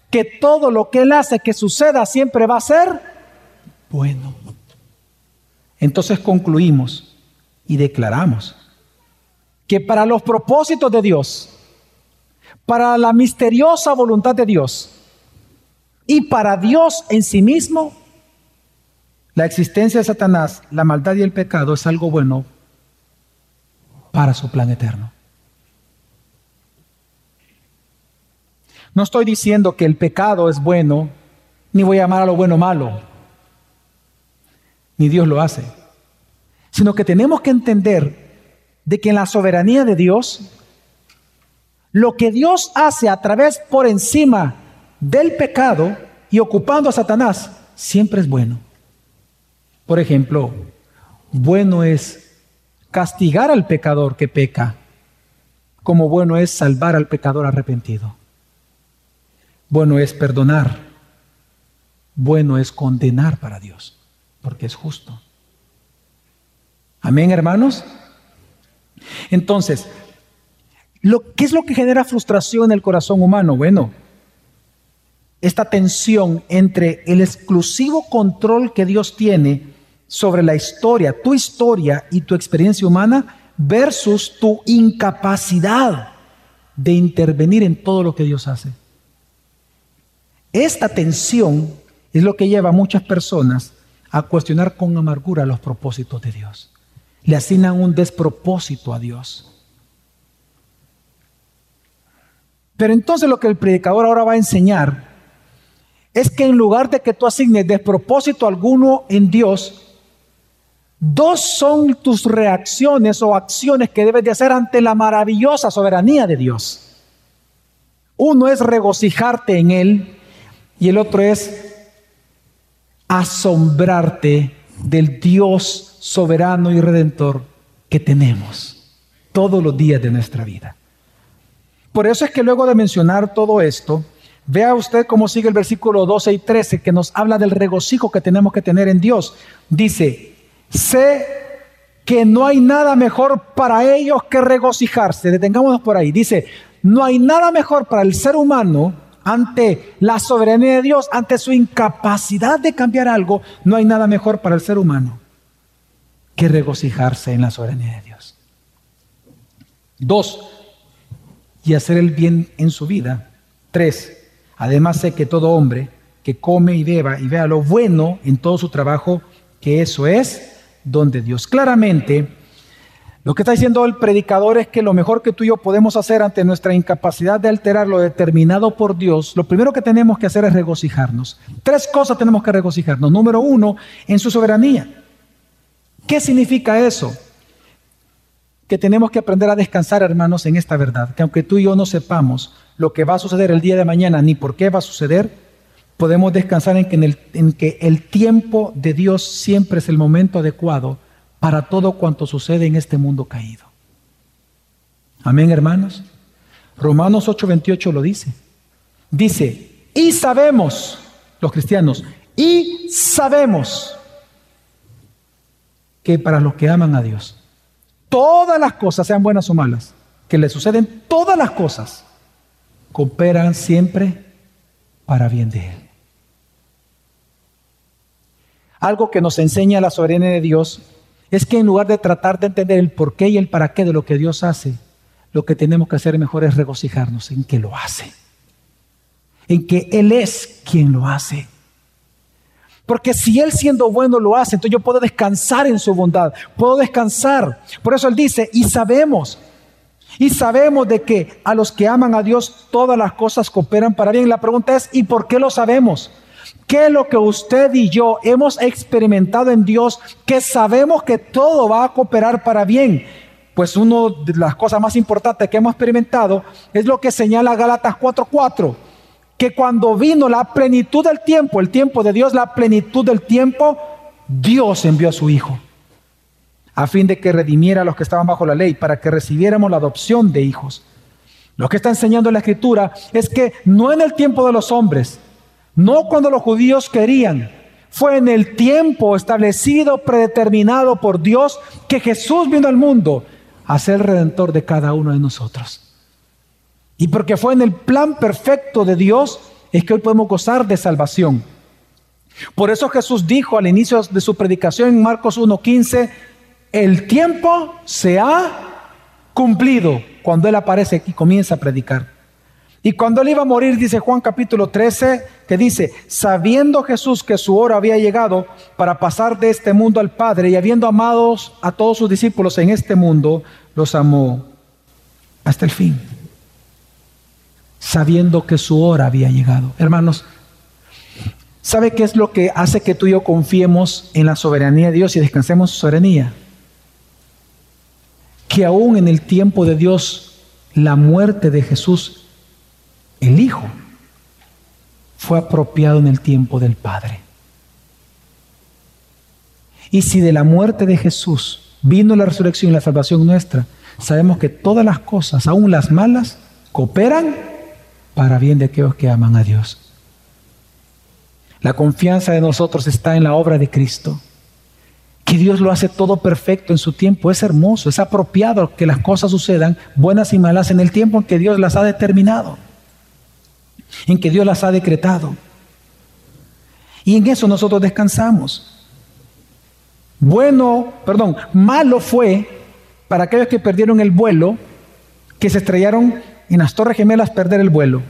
que todo lo que Él hace que suceda siempre va a ser bueno. Entonces concluimos y declaramos que para los propósitos de Dios, para la misteriosa voluntad de Dios y para Dios en sí mismo, la existencia de Satanás, la maldad y el pecado es algo bueno para su plan eterno. No estoy diciendo que el pecado es bueno, ni voy a llamar a lo bueno malo, ni Dios lo hace, sino que tenemos que entender de que en la soberanía de Dios, lo que Dios hace a través por encima del pecado y ocupando a Satanás, siempre es bueno. Por ejemplo, bueno es castigar al pecador que peca, como bueno es salvar al pecador arrepentido. Bueno es perdonar, bueno es condenar para Dios, porque es justo. Amén, hermanos. Entonces, lo, ¿qué es lo que genera frustración en el corazón humano? Bueno, esta tensión entre el exclusivo control que Dios tiene sobre la historia, tu historia y tu experiencia humana versus tu incapacidad de intervenir en todo lo que Dios hace. Esta tensión es lo que lleva a muchas personas a cuestionar con amargura los propósitos de Dios. Le asignan un despropósito a Dios. Pero entonces lo que el predicador ahora va a enseñar es que en lugar de que tú asignes despropósito alguno en Dios, Dos son tus reacciones o acciones que debes de hacer ante la maravillosa soberanía de Dios. Uno es regocijarte en Él y el otro es asombrarte del Dios soberano y redentor que tenemos todos los días de nuestra vida. Por eso es que luego de mencionar todo esto, vea usted cómo sigue el versículo 12 y 13 que nos habla del regocijo que tenemos que tener en Dios. Dice, sé que no hay nada mejor para ellos que regocijarse. Detengámonos por ahí. Dice, no hay nada mejor para el ser humano ante la soberanía de Dios, ante su incapacidad de cambiar algo, no hay nada mejor para el ser humano que regocijarse en la soberanía de Dios. Dos, y hacer el bien en su vida. Tres, además sé que todo hombre que come y beba y vea lo bueno en todo su trabajo, que eso es donde Dios. Claramente, lo que está diciendo el predicador es que lo mejor que tú y yo podemos hacer ante nuestra incapacidad de alterar lo determinado por Dios, lo primero que tenemos que hacer es regocijarnos. Tres cosas tenemos que regocijarnos. Número uno, en su soberanía. ¿Qué significa eso? Que tenemos que aprender a descansar, hermanos, en esta verdad, que aunque tú y yo no sepamos lo que va a suceder el día de mañana ni por qué va a suceder, podemos descansar en que, en, el, en que el tiempo de Dios siempre es el momento adecuado para todo cuanto sucede en este mundo caído. Amén, hermanos. Romanos 8:28 lo dice. Dice, y sabemos, los cristianos, y sabemos que para los que aman a Dios, todas las cosas, sean buenas o malas, que le suceden, todas las cosas, cooperan siempre para bien de Él. Algo que nos enseña la soberanía de Dios es que en lugar de tratar de entender el por qué y el para qué de lo que Dios hace, lo que tenemos que hacer mejor es regocijarnos en que lo hace, en que Él es quien lo hace. Porque si Él siendo bueno lo hace, entonces yo puedo descansar en su bondad, puedo descansar. Por eso Él dice, y sabemos, y sabemos de que a los que aman a Dios todas las cosas cooperan para bien. La pregunta es, ¿y por qué lo sabemos? ¿Qué es lo que usted y yo hemos experimentado en Dios que sabemos que todo va a cooperar para bien? Pues una de las cosas más importantes que hemos experimentado es lo que señala Gálatas 4:4, que cuando vino la plenitud del tiempo, el tiempo de Dios, la plenitud del tiempo, Dios envió a su Hijo a fin de que redimiera a los que estaban bajo la ley, para que recibiéramos la adopción de hijos. Lo que está enseñando la Escritura es que no en el tiempo de los hombres, no cuando los judíos querían, fue en el tiempo establecido, predeterminado por Dios, que Jesús vino al mundo a ser redentor de cada uno de nosotros. Y porque fue en el plan perfecto de Dios, es que hoy podemos gozar de salvación. Por eso Jesús dijo al inicio de su predicación en Marcos 1.15, el tiempo se ha cumplido cuando Él aparece y comienza a predicar. Y cuando él iba a morir, dice Juan capítulo 13, que dice, sabiendo Jesús que su hora había llegado para pasar de este mundo al Padre y habiendo amados a todos sus discípulos en este mundo, los amó hasta el fin. Sabiendo que su hora había llegado. Hermanos, ¿sabe qué es lo que hace que tú y yo confiemos en la soberanía de Dios y descansemos su soberanía? Que aún en el tiempo de Dios, la muerte de Jesús el Hijo fue apropiado en el tiempo del Padre. Y si de la muerte de Jesús vino la resurrección y la salvación nuestra, sabemos que todas las cosas, aun las malas, cooperan para bien de aquellos que aman a Dios. La confianza de nosotros está en la obra de Cristo. Que Dios lo hace todo perfecto en su tiempo. Es hermoso, es apropiado que las cosas sucedan, buenas y malas, en el tiempo en que Dios las ha determinado en que Dios las ha decretado. Y en eso nosotros descansamos. Bueno, perdón, malo fue para aquellos que perdieron el vuelo, que se estrellaron en las Torres Gemelas perder el vuelo.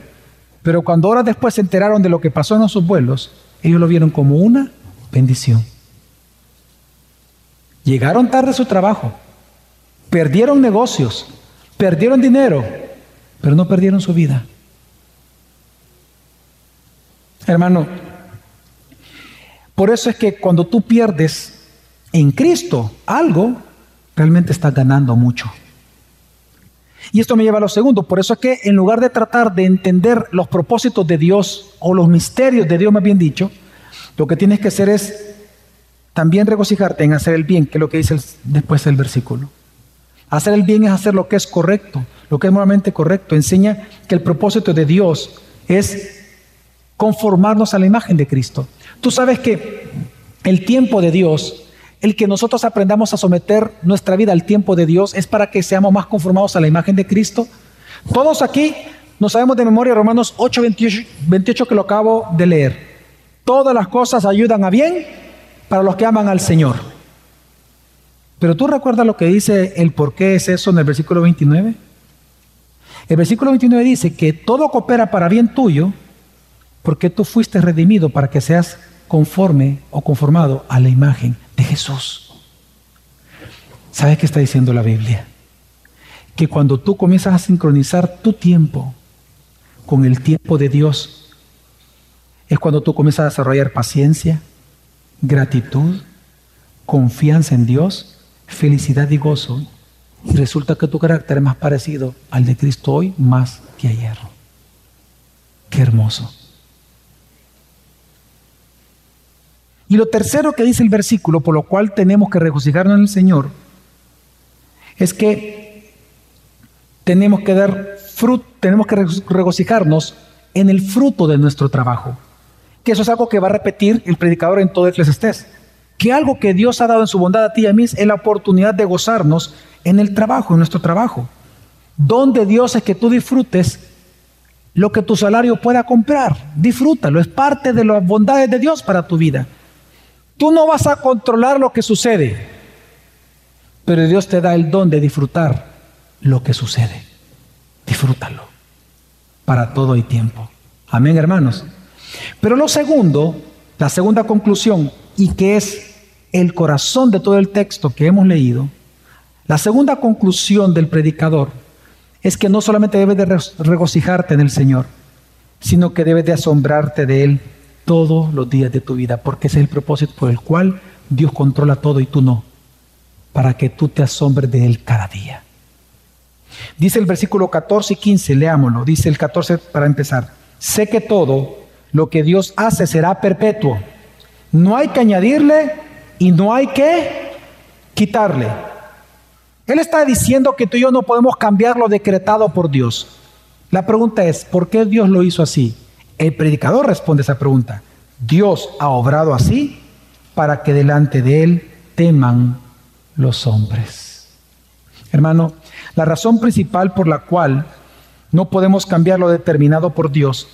Pero cuando horas después se enteraron de lo que pasó en esos vuelos, ellos lo vieron como una bendición. Llegaron tarde a su trabajo, perdieron negocios, perdieron dinero, pero no perdieron su vida. Hermano, por eso es que cuando tú pierdes en Cristo algo, realmente estás ganando mucho. Y esto me lleva a lo segundo, por eso es que en lugar de tratar de entender los propósitos de Dios o los misterios de Dios, más bien dicho, lo que tienes que hacer es también regocijarte en hacer el bien, que es lo que dice después del versículo. Hacer el bien es hacer lo que es correcto, lo que es moralmente correcto. Enseña que el propósito de Dios es conformarnos a la imagen de Cristo. Tú sabes que el tiempo de Dios, el que nosotros aprendamos a someter nuestra vida al tiempo de Dios, es para que seamos más conformados a la imagen de Cristo. Todos aquí nos sabemos de memoria Romanos 8, 28, que lo acabo de leer. Todas las cosas ayudan a bien para los que aman al Señor. Pero tú recuerdas lo que dice el por qué es eso en el versículo 29. El versículo 29 dice que todo coopera para bien tuyo porque tú fuiste redimido para que seas conforme o conformado a la imagen de Jesús. ¿Sabes qué está diciendo la Biblia? Que cuando tú comienzas a sincronizar tu tiempo con el tiempo de Dios, es cuando tú comienzas a desarrollar paciencia, gratitud, confianza en Dios, felicidad y gozo. Y resulta que tu carácter es más parecido al de Cristo hoy más que ayer. Qué hermoso. Y lo tercero que dice el versículo, por lo cual tenemos que regocijarnos en el Señor, es que tenemos que dar fruto, tenemos que regocijarnos en el fruto de nuestro trabajo. Que eso es algo que va a repetir el predicador en todo Eclesiastés. Que algo que Dios ha dado en su bondad a ti y a mí es la oportunidad de gozarnos en el trabajo, en nuestro trabajo. Donde Dios es que tú disfrutes lo que tu salario pueda comprar. Disfrútalo, es parte de las bondades de Dios para tu vida. Tú no vas a controlar lo que sucede. Pero Dios te da el don de disfrutar lo que sucede. Disfrútalo para todo y tiempo. Amén, hermanos. Pero lo segundo, la segunda conclusión, y que es el corazón de todo el texto que hemos leído, la segunda conclusión del predicador es que no solamente debes de regocijarte en el Señor, sino que debes de asombrarte de Él todos los días de tu vida, porque ese es el propósito por el cual Dios controla todo y tú no, para que tú te asombres de Él cada día. Dice el versículo 14 y 15, leámoslo, dice el 14 para empezar, sé que todo lo que Dios hace será perpetuo, no hay que añadirle y no hay que quitarle. Él está diciendo que tú y yo no podemos cambiar lo decretado por Dios. La pregunta es, ¿por qué Dios lo hizo así? El predicador responde esa pregunta. Dios ha obrado así para que delante de Él teman los hombres. Hermano, la razón principal por la cual no podemos cambiar lo determinado por Dios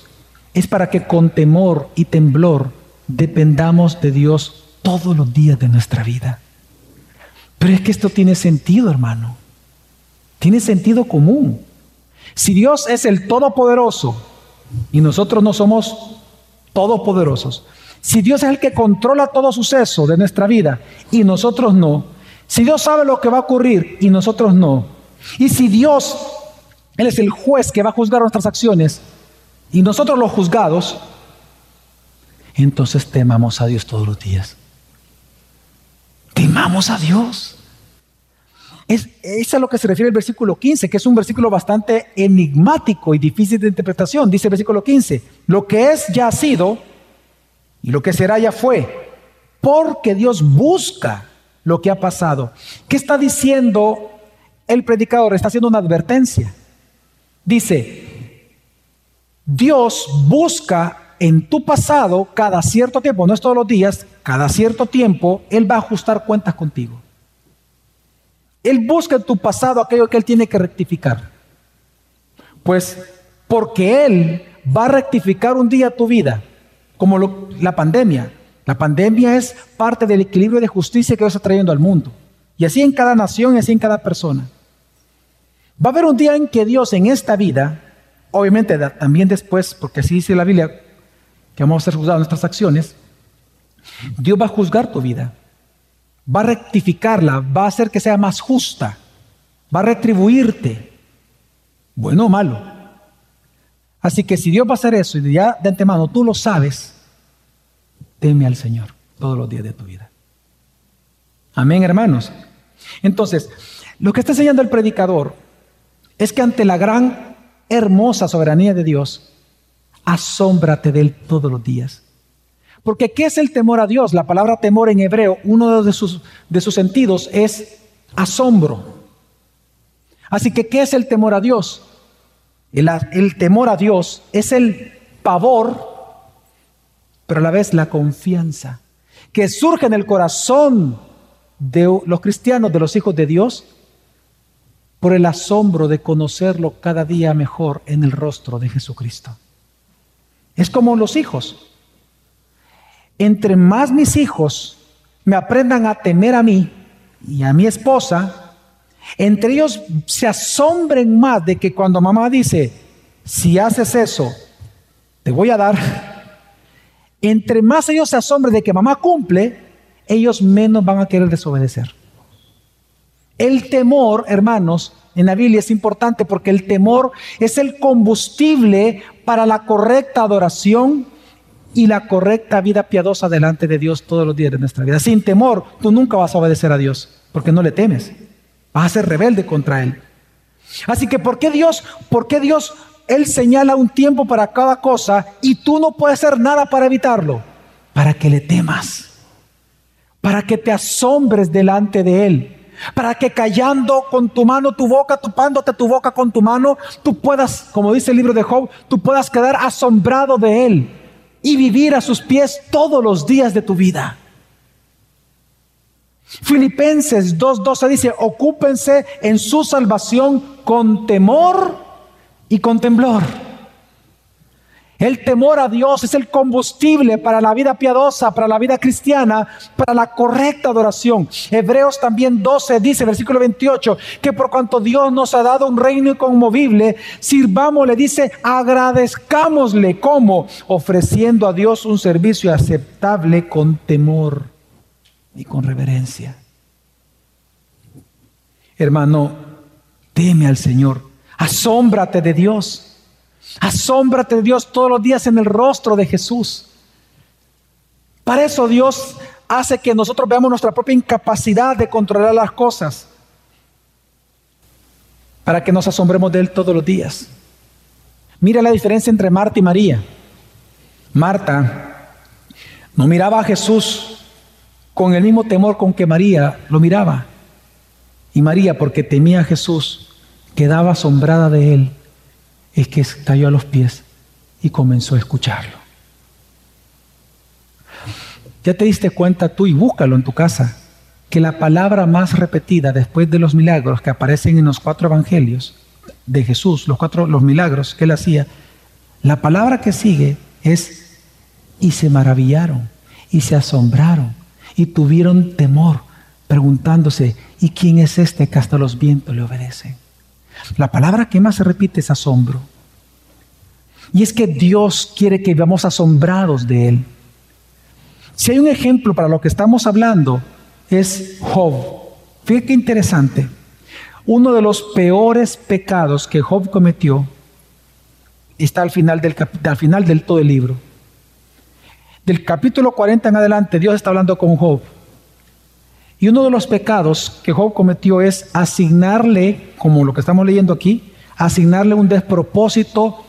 es para que con temor y temblor dependamos de Dios todos los días de nuestra vida. Pero es que esto tiene sentido, hermano. Tiene sentido común. Si Dios es el Todopoderoso y nosotros no somos todopoderosos, si Dios es el que controla todo suceso de nuestra vida y nosotros no, si Dios sabe lo que va a ocurrir y nosotros no, y si Dios, Él es el juez que va a juzgar nuestras acciones y nosotros los juzgados, entonces temamos a Dios todos los días. Temamos a Dios. Es, a lo que se refiere el versículo 15, que es un versículo bastante enigmático y difícil de interpretación. Dice el versículo 15, lo que es ya ha sido y lo que será ya fue, porque Dios busca lo que ha pasado. ¿Qué está diciendo el predicador? Está haciendo una advertencia. Dice, Dios busca en tu pasado, cada cierto tiempo, no es todos los días, cada cierto tiempo, Él va a ajustar cuentas contigo. Él busca en tu pasado aquello que Él tiene que rectificar. Pues porque Él va a rectificar un día tu vida, como la pandemia. La pandemia es parte del equilibrio de justicia que Dios está trayendo al mundo. Y así en cada nación así en cada persona. Va a haber un día en que Dios en esta vida, obviamente también después, porque así dice la Biblia, que vamos a ser juzgados nuestras acciones, Dios va a juzgar tu vida, va a rectificarla, va a hacer que sea más justa, va a retribuirte, bueno o malo. Así que si Dios va a hacer eso y ya de antemano tú lo sabes, teme al Señor todos los días de tu vida. Amén, hermanos. Entonces, lo que está enseñando el predicador es que ante la gran, hermosa soberanía de Dios, asómbrate de Él todos los días. Porque ¿qué es el temor a Dios? La palabra temor en hebreo, uno de sus, de sus sentidos es asombro. Así que ¿qué es el temor a Dios? El, el temor a Dios es el pavor, pero a la vez la confianza que surge en el corazón de los cristianos, de los hijos de Dios, por el asombro de conocerlo cada día mejor en el rostro de Jesucristo. Es como los hijos. Entre más mis hijos me aprendan a temer a mí y a mi esposa, entre ellos se asombren más de que cuando mamá dice, si haces eso, te voy a dar. Entre más ellos se asombren de que mamá cumple, ellos menos van a querer desobedecer. El temor, hermanos, en la Biblia es importante porque el temor es el combustible para la correcta adoración y la correcta vida piadosa delante de Dios todos los días de nuestra vida. Sin temor, tú nunca vas a obedecer a Dios porque no le temes. Vas a ser rebelde contra Él. Así que, ¿por qué Dios, por qué Dios, Él señala un tiempo para cada cosa y tú no puedes hacer nada para evitarlo? Para que le temas, para que te asombres delante de Él para que callando con tu mano tu boca, tupándote tu boca con tu mano, tú puedas, como dice el libro de Job, tú puedas quedar asombrado de Él y vivir a sus pies todos los días de tu vida. Filipenses 2.12 dice, ocúpense en su salvación con temor y con temblor. El temor a Dios es el combustible para la vida piadosa, para la vida cristiana, para la correcta adoración. Hebreos también 12 dice, versículo 28, que por cuanto Dios nos ha dado un reino inconmovible, sirvamos, le dice, agradezcámosle como ofreciendo a Dios un servicio aceptable con temor y con reverencia. Hermano, teme al Señor, asómbrate de Dios. Asómbrate de Dios todos los días en el rostro de Jesús. Para eso Dios hace que nosotros veamos nuestra propia incapacidad de controlar las cosas. Para que nos asombremos de Él todos los días. Mira la diferencia entre Marta y María. Marta no miraba a Jesús con el mismo temor con que María lo miraba. Y María, porque temía a Jesús, quedaba asombrada de Él es que cayó a los pies y comenzó a escucharlo. Ya te diste cuenta tú y búscalo en tu casa que la palabra más repetida después de los milagros que aparecen en los cuatro evangelios de Jesús, los cuatro los milagros que él hacía, la palabra que sigue es y se maravillaron y se asombraron y tuvieron temor preguntándose, ¿y quién es este que hasta los vientos le obedecen? La palabra que más se repite es asombro. Y es que Dios quiere que vivamos asombrados de Él. Si hay un ejemplo para lo que estamos hablando, es Job. Fíjate qué interesante. Uno de los peores pecados que Job cometió está al final del, al final del todo el libro. Del capítulo 40 en adelante, Dios está hablando con Job. Y uno de los pecados que Job cometió es asignarle, como lo que estamos leyendo aquí, asignarle un despropósito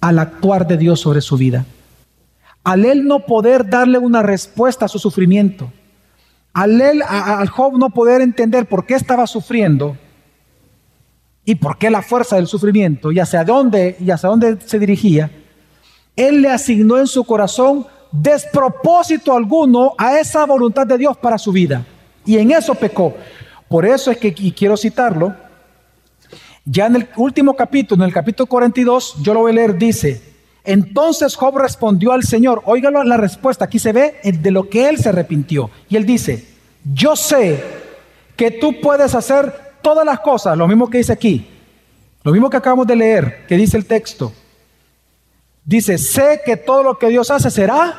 al actuar de Dios sobre su vida. Al él no poder darle una respuesta a su sufrimiento, al él, al Job no poder entender por qué estaba sufriendo y por qué la fuerza del sufrimiento y hacia dónde y hacia dónde se dirigía, él le asignó en su corazón despropósito alguno a esa voluntad de Dios para su vida. Y en eso pecó. Por eso es que, y quiero citarlo, ya en el último capítulo, en el capítulo 42, yo lo voy a leer, dice, entonces Job respondió al Señor, óigalo la respuesta, aquí se ve de lo que él se arrepintió. Y él dice, yo sé que tú puedes hacer todas las cosas, lo mismo que dice aquí, lo mismo que acabamos de leer, que dice el texto. Dice, sé que todo lo que Dios hace será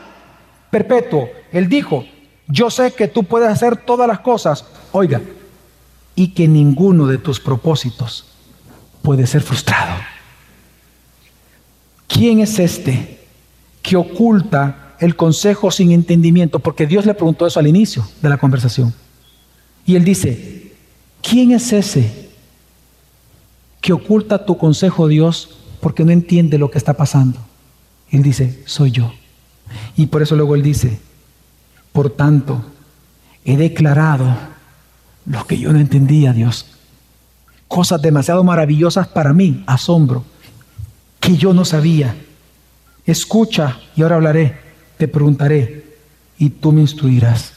perpetuo. Él dijo, yo sé que tú puedes hacer todas las cosas, oiga, y que ninguno de tus propósitos puede ser frustrado. ¿Quién es este que oculta el consejo sin entendimiento? Porque Dios le preguntó eso al inicio de la conversación. Y él dice, ¿quién es ese que oculta tu consejo, Dios, porque no entiende lo que está pasando? Él dice, soy yo. Y por eso luego él dice, por tanto, he declarado lo que yo no entendía, Dios. Cosas demasiado maravillosas para mí, asombro, que yo no sabía. Escucha y ahora hablaré, te preguntaré y tú me instruirás.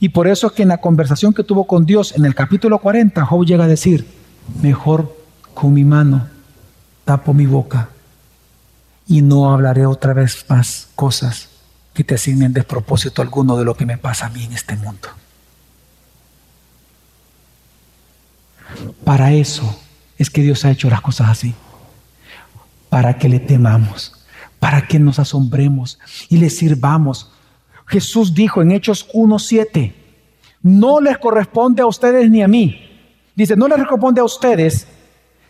Y por eso es que en la conversación que tuvo con Dios en el capítulo 40, Job llega a decir, mejor con mi mano tapo mi boca y no hablaré otra vez más cosas que te asignen despropósito alguno de lo que me pasa a mí en este mundo. Para eso es que Dios ha hecho las cosas así. Para que le temamos, para que nos asombremos y le sirvamos. Jesús dijo en Hechos 1.7, no les corresponde a ustedes ni a mí. Dice, no les corresponde a ustedes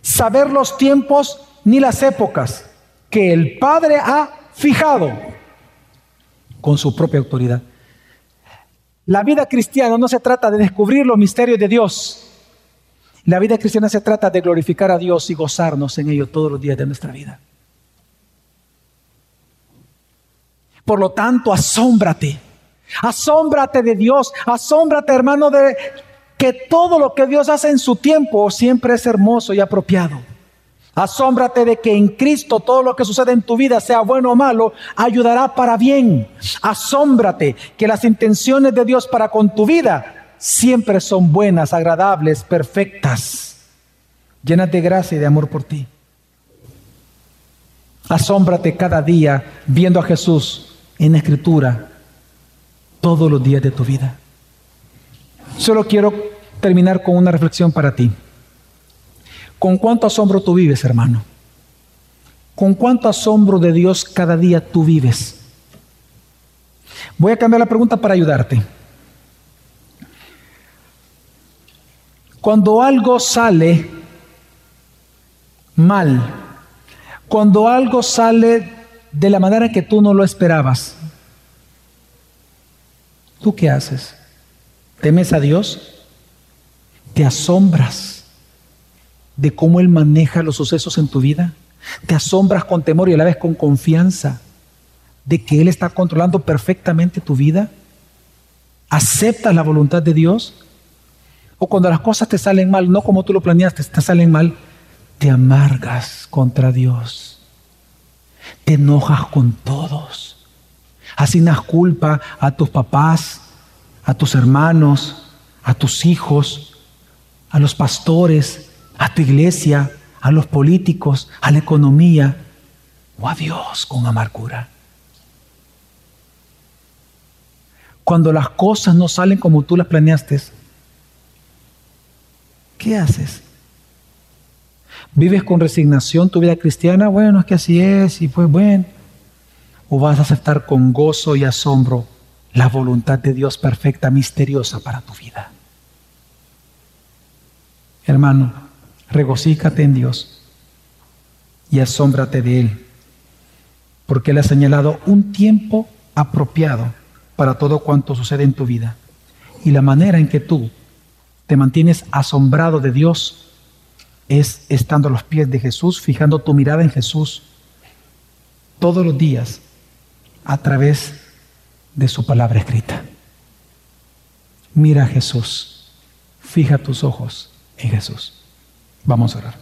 saber los tiempos ni las épocas que el Padre ha fijado con su propia autoridad. La vida cristiana no se trata de descubrir los misterios de Dios. La vida cristiana se trata de glorificar a Dios y gozarnos en ello todos los días de nuestra vida. Por lo tanto, asómbrate. Asómbrate de Dios. Asómbrate, hermano, de que todo lo que Dios hace en su tiempo siempre es hermoso y apropiado. Asómbrate de que en Cristo todo lo que sucede en tu vida, sea bueno o malo, ayudará para bien. Asómbrate que las intenciones de Dios para con tu vida siempre son buenas, agradables, perfectas, llenas de gracia y de amor por ti. Asómbrate cada día viendo a Jesús en la Escritura todos los días de tu vida. Solo quiero terminar con una reflexión para ti. ¿Con cuánto asombro tú vives, hermano? ¿Con cuánto asombro de Dios cada día tú vives? Voy a cambiar la pregunta para ayudarte. Cuando algo sale mal, cuando algo sale de la manera que tú no lo esperabas, ¿tú qué haces? ¿Temes a Dios? ¿Te asombras de cómo Él maneja los sucesos en tu vida? ¿Te asombras con temor y a la vez con confianza de que Él está controlando perfectamente tu vida? ¿Aceptas la voluntad de Dios? O cuando las cosas te salen mal, no como tú lo planeaste, te salen mal, te amargas contra Dios. Te enojas con todos. Asignas culpa a tus papás, a tus hermanos, a tus hijos, a los pastores, a tu iglesia, a los políticos, a la economía o a Dios con amargura. Cuando las cosas no salen como tú las planeaste, ¿qué haces? ¿Vives con resignación tu vida cristiana? Bueno, es que así es y pues bueno. ¿O vas a aceptar con gozo y asombro la voluntad de Dios perfecta, misteriosa para tu vida? Hermano, regocíjate en Dios y asómbrate de Él, porque Él ha señalado un tiempo apropiado para todo cuanto sucede en tu vida. Y la manera en que tú te mantienes asombrado de Dios es estando a los pies de Jesús, fijando tu mirada en Jesús todos los días a través de su palabra escrita. Mira a Jesús, fija tus ojos en Jesús. Vamos a orar.